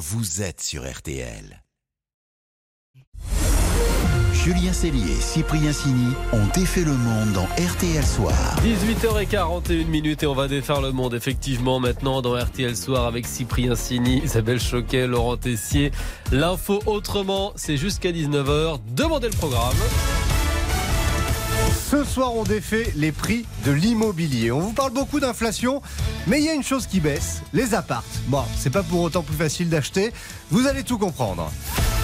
vous êtes sur RTL. Julien Cellier et Cyprien Sini ont défait le monde dans RTL Soir. 18h41 minutes et on va défaire le monde effectivement maintenant dans RTL Soir avec Cyprien Sini, Isabelle Choquet, Laurent Tessier. L'info autrement, c'est jusqu'à 19h. Demandez le programme. Ce soir, on défait les prix de l'immobilier. On vous parle beaucoup d'inflation, mais il y a une chose qui baisse, les appartes. Bon, c'est pas pour autant plus facile d'acheter, vous allez tout comprendre.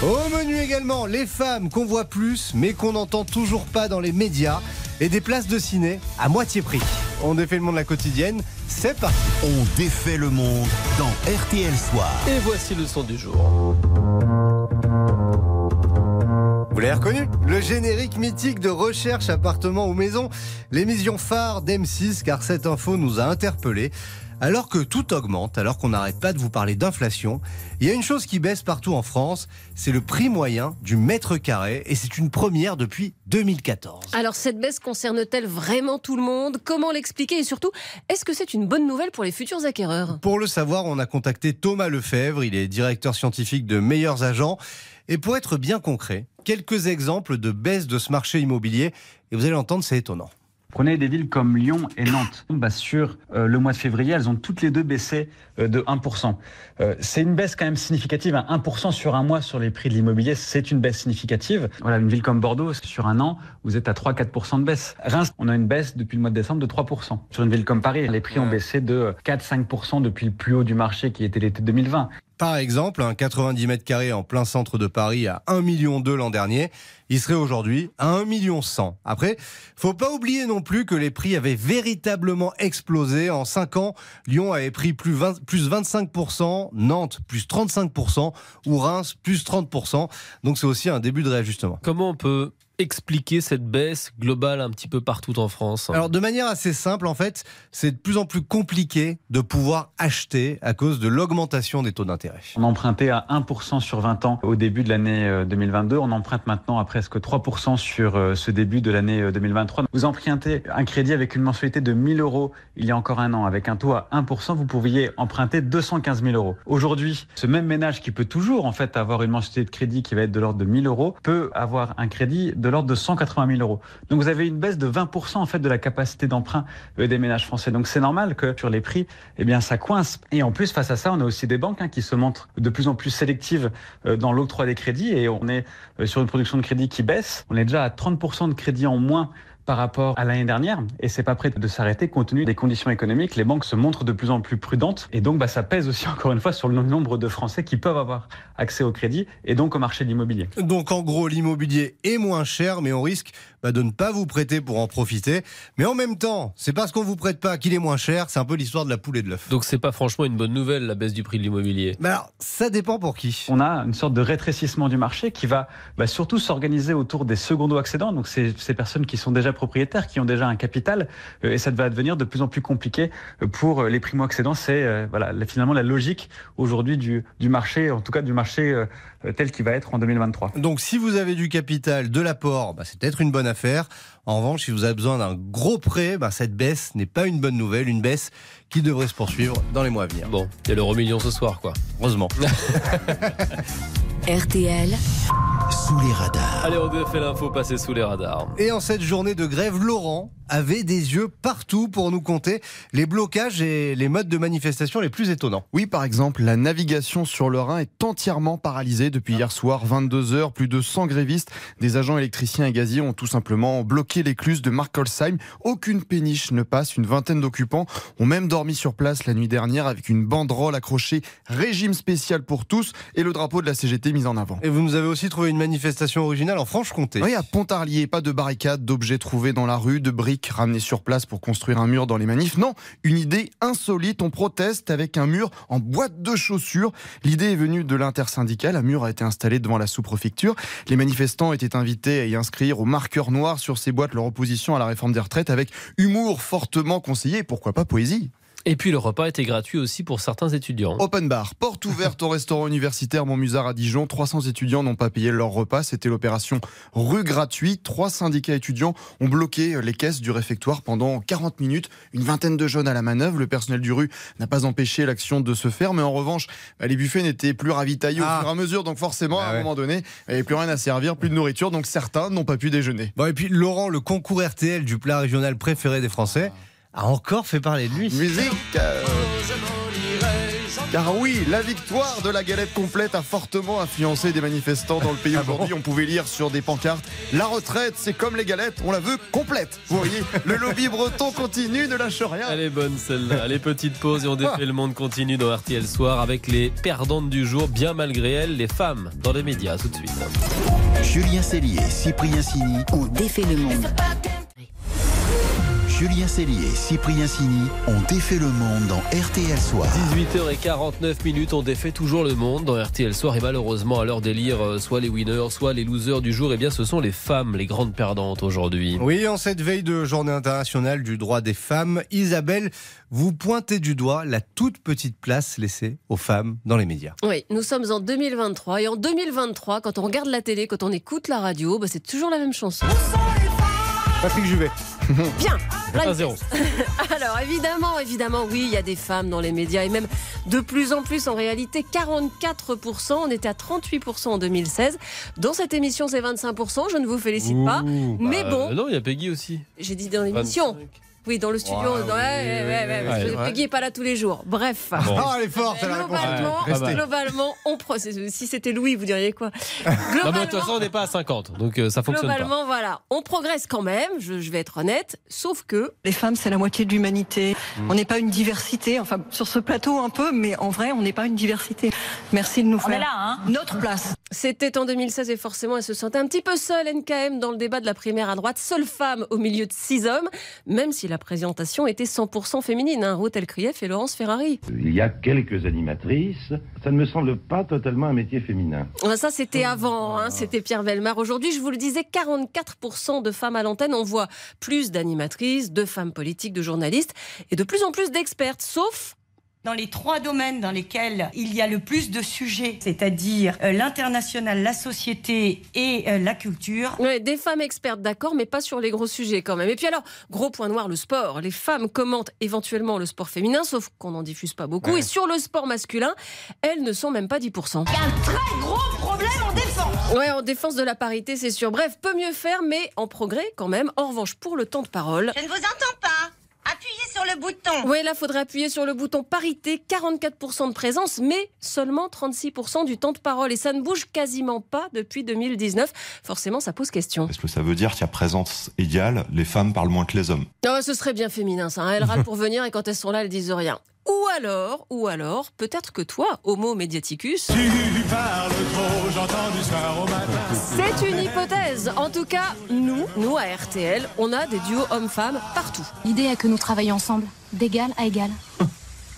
Au menu également, les femmes qu'on voit plus, mais qu'on n'entend toujours pas dans les médias, et des places de ciné à moitié prix. On défait le monde de la quotidienne, c'est parti. On défait le monde dans RTL Soir. Et voici le son du jour. Vous l'avez reconnu Le générique mythique de Recherche appartement ou maison, l'émission phare d'M6, car cette info nous a interpellés. Alors que tout augmente, alors qu'on n'arrête pas de vous parler d'inflation, il y a une chose qui baisse partout en France, c'est le prix moyen du mètre carré, et c'est une première depuis 2014. Alors cette baisse concerne-t-elle vraiment tout le monde? Comment l'expliquer? Et surtout, est-ce que c'est une bonne nouvelle pour les futurs acquéreurs? Pour le savoir, on a contacté Thomas Lefebvre, il est directeur scientifique de Meilleurs Agents. Et pour être bien concret, quelques exemples de baisse de ce marché immobilier, et vous allez entendre, c'est étonnant. Prenez des villes comme Lyon et Nantes. Bah, sur euh, le mois de février, elles ont toutes les deux baissé euh, de 1%. Euh, c'est une baisse quand même significative. 1% sur un mois sur les prix de l'immobilier, c'est une baisse significative. Voilà, une ville comme Bordeaux, sur un an, vous êtes à 3-4% de baisse. Reims, on a une baisse depuis le mois de décembre de 3%. Sur une ville comme Paris, les prix ont baissé de 4-5% depuis le plus haut du marché qui était l'été 2020. Par exemple, un 90 mètres carrés en plein centre de Paris à 1,2 million l'an dernier, il serait aujourd'hui à 1,1 million. Après, faut pas oublier non plus que les prix avaient véritablement explosé. En 5 ans, Lyon avait pris plus, 20, plus 25%, Nantes plus 35% ou Reims plus 30%. Donc c'est aussi un début de réajustement. Comment on peut expliquer cette baisse globale un petit peu partout en France Alors de manière assez simple en fait, c'est de plus en plus compliqué de pouvoir acheter à cause de l'augmentation des taux d'intérêt. On empruntait à 1% sur 20 ans au début de l'année 2022, euh, on emprunte maintenant à presque 3% sur euh, ce début de l'année 2023. Euh, vous empruntez un crédit avec une mensualité de 1000 euros il y a encore un an, avec un taux à 1%, vous pouviez emprunter 215 000 euros. Aujourd'hui, ce même ménage qui peut toujours en fait avoir une mensualité de crédit qui va être de l'ordre de 1000 euros peut avoir un crédit de de l'ordre de 180 000 euros. Donc vous avez une baisse de 20% en fait de la capacité d'emprunt euh, des ménages français. Donc c'est normal que sur les prix, eh bien ça coince. Et en plus face à ça, on a aussi des banques hein, qui se montrent de plus en plus sélectives euh, dans l'octroi des crédits et on est euh, sur une production de crédit qui baisse. On est déjà à 30% de crédit en moins par rapport à l'année dernière et c'est pas prêt de s'arrêter compte tenu des conditions économiques. Les banques se montrent de plus en plus prudentes et donc bah, ça pèse aussi encore une fois sur le nombre de Français qui peuvent avoir accès au crédit et donc au marché de l'immobilier. Donc en gros l'immobilier est moins cher mais on risque bah, de ne pas vous prêter pour en profiter. Mais en même temps, c'est parce qu'on vous prête pas qu'il est moins cher. C'est un peu l'histoire de la poule et de l'œuf. Donc c'est pas franchement une bonne nouvelle la baisse du prix de l'immobilier. Mais alors ça dépend pour qui. On a une sorte de rétrécissement du marché qui va bah, surtout s'organiser autour des secondo accédants. Donc c'est ces personnes qui sont déjà propriétaires, qui ont déjà un capital euh, et ça va devenir de plus en plus compliqué euh, pour euh, les primo-accédants. C'est voilà finalement la logique aujourd'hui du, du marché, en tout cas du marché tel qu'il va être en 2023. Donc si vous avez du capital, de l'apport, bah, c'est peut-être une bonne affaire. En revanche, si vous avez besoin d'un gros prêt, bah, cette baisse n'est pas une bonne nouvelle, une baisse qui devrait se poursuivre dans les mois à venir. Bon, il y a l'euro million ce soir, quoi. Heureusement. RTL. Sous les radars. Allez, on fait l'info passer sous les radars. Et en cette journée de grève, Laurent avait des yeux partout pour nous compter les blocages et les modes de manifestation les plus étonnants. Oui, par exemple, la navigation sur le Rhin est entièrement paralysée depuis hier soir, 22 heures. Plus de 100 grévistes, des agents électriciens et gaziers ont tout simplement bloqué l'écluse de Markolsheim. Aucune péniche ne passe. Une vingtaine d'occupants ont même dormi sur place la nuit dernière avec une banderole accrochée régime spécial pour tous et le drapeau de la CGT mis en avant. Et vous nous avez aussi trouvé une manifestation originale en Franche-Comté. Oui, à Pontarlier, pas de barricades, d'objets trouvés dans la rue, de briques ramené sur place pour construire un mur dans les manifs. Non, une idée insolite. On proteste avec un mur en boîte de chaussures. L'idée est venue de l'intersyndicale. Un mur a été installé devant la sous-préfecture. Les manifestants étaient invités à y inscrire au marqueur noir sur ces boîtes leur opposition à la réforme des retraites avec humour fortement conseillé. Pourquoi pas poésie? Et puis le repas était gratuit aussi pour certains étudiants. Open bar, porte ouverte au restaurant universitaire Montmusard à Dijon. 300 étudiants n'ont pas payé leur repas. C'était l'opération rue gratuite. Trois syndicats étudiants ont bloqué les caisses du réfectoire pendant 40 minutes. Une vingtaine de jeunes à la manœuvre. Le personnel du rue n'a pas empêché l'action de se faire. Mais en revanche, bah, les buffets n'étaient plus ravitaillés Ah. au fur et à mesure. Donc forcément, Bah à un ouais. moment donné, il n'y avait plus rien à servir, plus de nourriture. Donc certains n'ont pas pu déjeuner. Bon, et puis Laurent, le concours RTL du plat régional préféré des Français, a encore fait parler de lui. Musique euh, Car oui, la victoire de la galette complète a fortement influencé des manifestants dans le pays Ah bon aujourd'hui. On pouvait lire sur des pancartes La retraite, c'est comme les galettes, on la veut complète. Vous voyez, le lobby breton continue, ne lâche rien. Elle est bonne celle-là. Les petites pauses et on défait le monde continue dans RTL Soir avec les perdantes du jour, bien malgré elles, les femmes dans les médias. Tout de suite. Julien Cellier, Cyprien Sini. On défait le monde. Julien Cellier, Cyprien Sini ont défait le monde dans RTL Soir. 18h49 minutes, on défait toujours le monde dans RTL Soir et malheureusement à l'heure d'élire euh, soit les winners, soit les losers du jour, eh bien ce sont les femmes les grandes perdantes aujourd'hui. Oui, en cette veille de journée internationale du droit des femmes, Isabelle, vous pointez du doigt la toute petite place laissée aux femmes dans les médias. Oui, nous sommes en 2023 et en 2023, quand on regarde la télé, quand on écoute la radio, bah, c'est toujours la même chanson. Patrick Juvet. Bien, blind 1-0. Alors évidemment, évidemment, oui, il y a des femmes dans les médias et même de plus en plus en réalité, 44%, on était à 38% en 2016. Dans cette émission, c'est 25%, je ne vous félicite pas. Mais bah, bon. non, il y a Peggy aussi. J'ai dit dans l'émission. 25. Oui, dans le studio. Ouais, ouais, oui, ouais, ouais, ouais, ouais, ouais. ouais. Peggy n'est pas là tous les jours. Bref. Bon. Ah, elle est forte. Globalement, Ouais, pas mal. globalement, on pro- Si c'était Louis, vous diriez quoi? Non, mais de toute Globalement, façon, on n'est pas à 50, donc euh, ça fonctionne pas. globalement, voilà, on progresse quand même. Je, je vais être honnête, sauf que Les femmes, c'est la moitié de l'humanité. On n'est pas une diversité, enfin sur ce plateau un peu, mais en vrai, on n'est pas une diversité. Merci de nous faire notre place. C'était en 2016 et forcément elle se sentait un petit peu seule NKM dans le débat de la primaire à droite, seule femme au milieu de six hommes, même si la présentation était 100% féminine. Hein. Ruth Elkrief et Laurence Ferrari. Il y a quelques animatrices. Ça ne me semble pas totalement un métier féminin. Ah, Ça c'était avant, hein. c'était Pierre Velmar. Aujourd'hui, je vous le disais, 44% de femmes à l'antenne. On voit plus d'animatrices, de femmes politiques, de journalistes et de plus en plus d'expertes, sauf Dans les trois domaines dans lesquels il y a le plus de sujets, c'est-à-dire euh, l'international, la société et euh, la culture, Ouais, des femmes expertes, d'accord, mais pas sur les gros sujets quand même. Et puis alors, gros point noir, le sport. Les femmes commentent éventuellement le sport féminin, sauf qu'on n'en diffuse pas beaucoup. Et sur le sport masculin, elles ne sont même pas 10%. gros problème en défense. Ouais, en défense de la parité, c'est sûr. Bref, peut mieux faire, mais en progrès quand même. En revanche, pour le temps de parole, Je ne vous entends pas. Appuyez sur le bouton. ouais, là, faudrait appuyer sur le bouton parité, 44% de présence, mais seulement 36% du temps de parole. Et ça ne bouge quasiment pas depuis 2019. Forcément, ça pose question. Est-ce que ça veut dire qu'à présence égale, les femmes parlent moins que les hommes? Oh, ce serait bien féminin, ça. hein. Elles râlent pour venir et quand elles sont là, elles disent rien. Ou alors, ou alors, peut-être que toi, Homo mediaticus. C'est une hypothèse. En tout cas, nous, nous à RTL, on a des duos hommes-femmes partout. L'idée est que nous travaillions ensemble, d'égal à égal.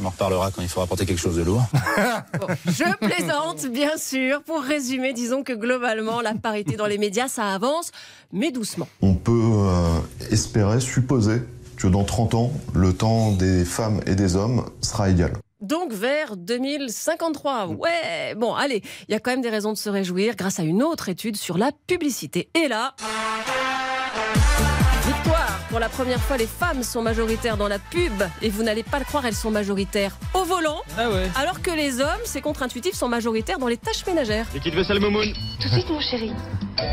On en reparlera quand il faudra porter quelque chose de lourd. Bon, je plaisante, bien sûr. Pour résumer, disons que globalement, la parité dans les médias, ça avance, mais doucement. On peut euh, espérer, supposer que dans 30 ans, le temps des femmes et des hommes sera égal. Donc vers 2053. Ouais, bon, allez, il y a quand même des raisons de se réjouir grâce à une autre étude sur la publicité. Et là, victoire. Pour la première fois, les femmes sont majoritaires dans la pub. Et vous n'allez pas le croire, elles sont majoritaires au volant. Ah ouais. Alors que les hommes, c'est contre-intuitif, sont majoritaires dans les tâches ménagères. Et qui te veut ça le moumoune Tout de suite, mon chéri.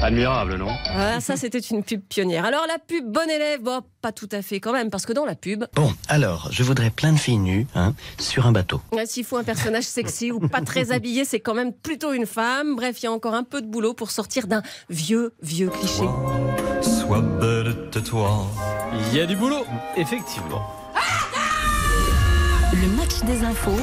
Admirable, non? Voilà, ça c'était une pub pionnière. Alors la pub bon élève, bon, pas tout à fait quand même, parce que dans la pub, Bon, alors, je voudrais plein de filles nues, hein, sur un bateau. S'il faut un personnage sexy ou pas très habillé, c'est quand même plutôt une femme. Bref, il y a encore un peu de boulot pour sortir d'un vieux, vieux cliché. Sois belle de toi. Il y a du boulot, effectivement. Le match des infos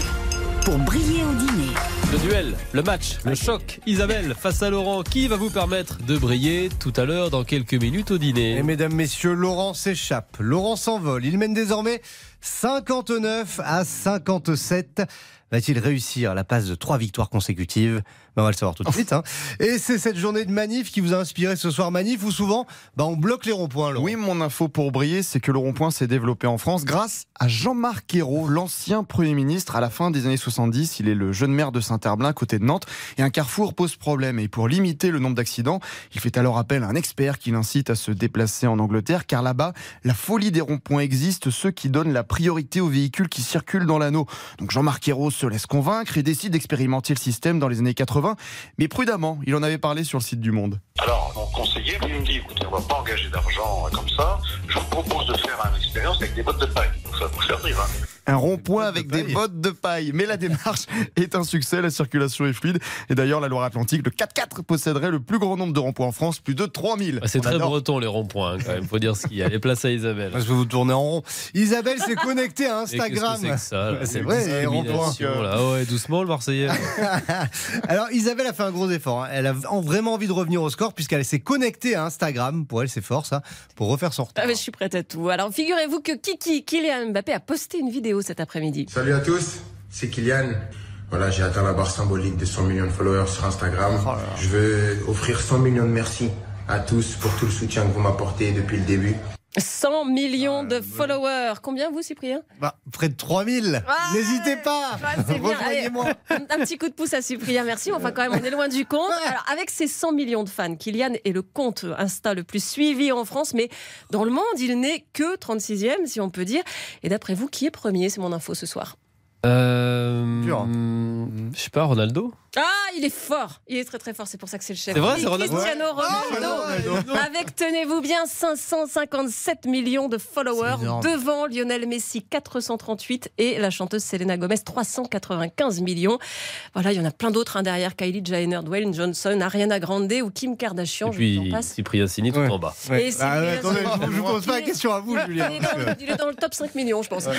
pour briller au dîner. Le duel, le match, le choc. Isabelle face à Laurent, qui va vous permettre de briller tout à l'heure dans quelques minutes au dîner Et mesdames, messieurs, Laurent s'échappe. Laurent s'envole. Il mène désormais 59 à 57. Va-t-il réussir la passe de trois victoires consécutives On va le savoir tout de suite. hein. Et c'est cette journée de manif qui vous a inspiré ce soir manif où souvent ben, on bloque les ronds-points. Oui, mon info pour briller, c'est que le rond-point s'est développé en France grâce à Jean-Marc Ayrault, l'ancien Premier ministre. À la fin des années 70, il est le jeune maire de Saint-Herblain, côté de Nantes. Et un carrefour pose problème. Et pour limiter le nombre d'accidents, il fait alors appel à un expert qui l'incite à se déplacer en Angleterre, car là-bas, la folie des ronds-points existe, ceux qui donnent la priorité aux véhicules qui circulent dans l'anneau. Donc Jean-Marc Ayrault se laisse convaincre et décide d'expérimenter le système dans les années 80, mais prudemment, il en avait parlé sur le site du Monde. Alors, mon conseiller, lui, me dit, écoutez, on va pas engager d'argent comme ça, je vous propose de faire une expérience avec des bottes de paille. Ça vous servir, hein. Un rond-point avec des bottes de paille. Mais la démarche est un succès, la circulation est fluide. Et d'ailleurs, la Loire-Atlantique, le 4x4 posséderait le plus grand nombre de ronds-points en France, plus de 3000. Ah, C'est très adore. breton les ronds-points, hein, quand même. Faut dire ce qu'il y a. Les places à Isabelle. Je vais vous tourner en rond. Isabelle s'est connectée à Et qu'est-ce que Instagram. c'est que ça, là C'est vrai, les ronds-points. Ah ouais, doucement le Marseillais. Alors Isabelle a fait un gros effort. hein. Elle a en- vraiment envie de revenir au score puisqu'elle s'est connectée à Instagram. Pour elle, c'est fort ça, pour refaire son retard. Ah, mais je suis prête à tout. Alors, figurez-vous que Kiki, Kylian Mbappé, a posté une vidéo cet après-midi. Salut à tous, c'est Kylian. Voilà, j'ai atteint la barre symbolique de 100 millions de followers sur Instagram. Je veux offrir 100 millions de merci à tous pour tout le soutien que vous m'apportez depuis le début. 100 millions de followers. Combien vous, Cyprien Bah, près de 3000. N'hésitez pas. Ah, bien. Allez, Rejoignez-moi. un, un petit coup de pouce à Cyprien, merci. Enfin, quand même, on est loin du compte. Alors, avec ses 100 millions de fans, Kylian est le compte Insta le plus suivi en France, mais dans le monde, il n'est que 36e, si on peut dire. Et d'après vous, qui est premier? C'est mon info ce soir. Euh, hmm, je sais pas, Ronaldo? Ah, il est fort. Il est très très fort. C'est pour ça que c'est le chef. C'est vrai, c'est Ronaldo Cristiano Ronaldo. Avec, tenez-vous bien, 557 millions de followers devant Lionel Messi 438 et la chanteuse Selena Gomez 395 millions. Voilà, il y en a plein d'autres hein, derrière Kylie Jenner, Dwayne Johnson, Ariana Grande ou Kim Kardashian. Et puis. Cyprien Sini tout Ouais. en bas. Ouais. Et c'est Ah, attendez, je vous- je vous pose pas la question à vous, Julien. Il est, dans, le- il est dans le top 5 millions, je pense. Non,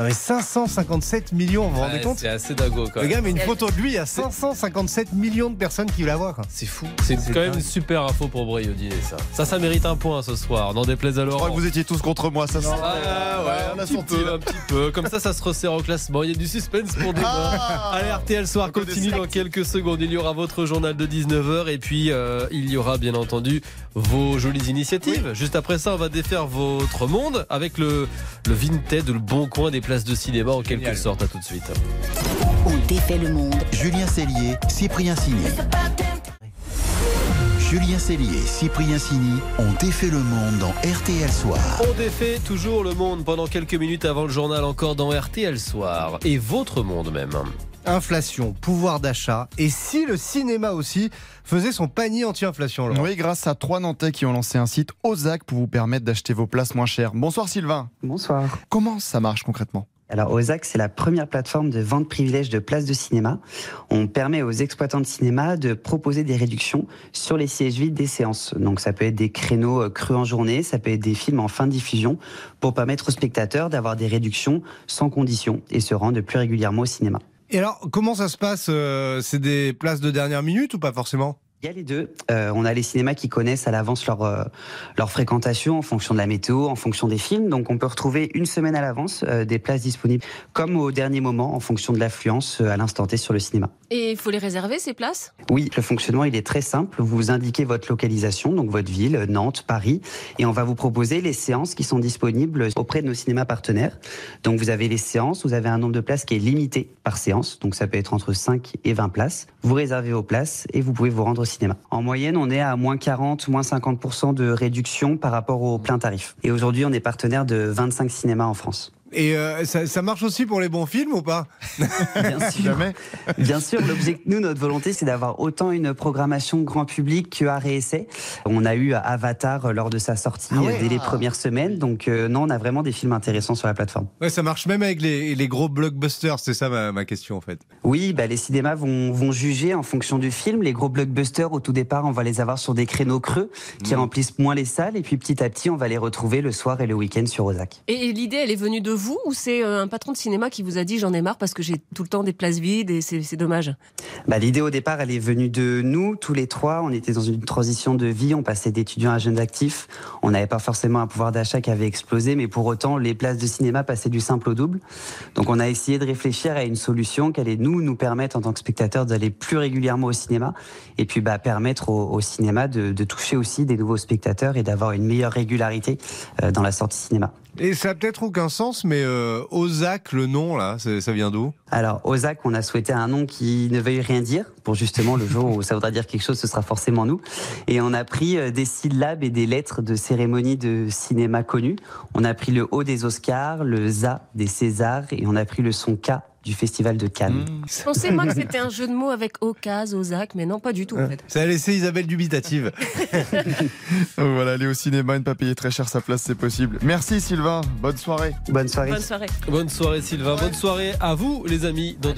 mais 557 millions, vous vous rendez compte C'est assez dago quand Le même. gars met une photo de lui, il y a 557 millions de personnes qui la voient. quoi. C'est fou. C'est quand même une super info pour dîner, ça. Ça, ça mérite un point ce soir. N'en déplaise à Je crois Laurent. que vous étiez tous contre moi, ça se Ah ouais, on a un petit senti. peu, un petit peu. Comme ça, ça se resserre au classement. Il y a du suspense pour demain. Ah Allez, RTL Soir On continue dans quelques secondes. Il y aura votre journal de 19h et puis euh, il y aura bien entendu vos jolies initiatives. Juste après ça, on va défaire votre monde avec le, le Vinted, le bon coin des places de cinéma en quelque Génial. sorte. À tout de suite. Défait le monde. Julien Cellier, Cyprien Sini. Julien Cellier et Cyprien Sini ont défait le monde dans RTL Soir. On défait toujours le monde pendant quelques minutes avant le journal encore dans RTL Soir. Et votre monde même. Inflation, pouvoir d'achat, et si le cinéma aussi faisait son panier anti-inflation, Oui, grâce à trois Nantais qui ont lancé un site Ozac pour vous permettre d'acheter vos places moins chères. Bonsoir Sylvain. Bonsoir. Comment ça marche concrètement? Alors Ozac, c'est la première plateforme de vente privilège de places de cinéma. On permet aux exploitants de cinéma de proposer des réductions sur les sièges vides des séances. Donc ça peut être des créneaux euh, crus en journée, ça peut être des films en fin de diffusion pour permettre aux spectateurs d'avoir des réductions sans condition et se rendre plus régulièrement au cinéma. Et alors, comment ça se passe euh, C'est des places de dernière minute ou pas forcément? Il y a les deux. Euh, on a les cinémas qui connaissent à l'avance leur, euh, leur fréquentation en fonction de la météo, en fonction des films. Donc on peut retrouver une semaine à l'avance euh, des places disponibles comme au dernier moment en fonction de l'affluence euh, à l'instant T sur le cinéma. Et il faut les réserver, ces places? Oui, le fonctionnement il est très simple. Vous indiquez votre localisation, donc votre ville, Nantes, Paris, et on va vous proposer les séances qui sont disponibles auprès de nos cinémas partenaires. Donc vous avez les séances, vous avez un nombre de places qui est limité par séance, donc ça peut être entre 5 et 20 places. Vous réservez vos places et vous pouvez vous rendre au cinéma. En moyenne, on est à moins 40, moins 50% de réduction par rapport au plein tarif. Et aujourd'hui, on est partenaire de 25 cinémas en France. Et euh, ça, ça marche aussi pour les bons films ou pas? Bien sûr. Bien sûr, l'objectif, nous, notre volonté, c'est d'avoir autant une programmation grand public que à réessai. On a eu Avatar euh, lors de sa sortie Ah ouais. euh, dès les premières semaines. Donc, euh, non, on a vraiment des films intéressants sur la plateforme. Ouais, ça marche même avec les, les gros blockbusters, c'est ça ma, ma question en fait. Oui, bah, les cinémas vont, vont juger en fonction du film. Les gros blockbusters, au tout départ, on va les avoir sur des créneaux creux qui Mm. remplissent moins les salles. Et puis, petit à petit, on va les retrouver le soir et le week-end sur Ozac. Et, et l'idée, elle est venue de vous ou c'est euh, un patron de cinéma qui vous a dit j'en ai marre parce que j'ai tout le temps des places vides et c'est dommage? Bah, L'idée au départ, elle est venue de nous, tous les trois. On était dans une transition de vie, on passait d'étudiants à jeunes actifs. On n'avait pas forcément un pouvoir d'achat qui avait explosé, mais pour autant, les places de cinéma passaient du simple au double. Donc on a essayé de réfléchir à une solution qui allait nous, nous permettre en tant que spectateurs d'aller plus régulièrement au cinéma et puis bah, permettre au, cinéma de, de toucher aussi des nouveaux spectateurs et d'avoir une meilleure régularité euh, dans la sortie cinéma. Et ça n'a peut-être aucun sens, mais euh, Ozac, le nom, là, ça vient d'où? Alors, Ozac, on a souhaité un nom qui ne veuille rien dire, pour justement le jour où ça voudra dire quelque chose, ce sera forcément nous. Et on a pris euh, des syllabes et des lettres de cérémonies de cinéma connues. On a pris le O des Oscars, le ZA des Césars, et on a pris le son K du Festival de Cannes. Mmh. Je pensais moi que c'était un jeu de mots avec Ocas, Ozac, mais non, pas du tout en fait. Ça a laissé Isabelle dubitative. voilà, aller au cinéma et ne pas payer très cher sa place, c'est possible. Merci Sylvain, bonne soirée. Bonne soirée. Bonne soirée. Bonne soirée Sylvain, bonne soirée à vous les amis. Dans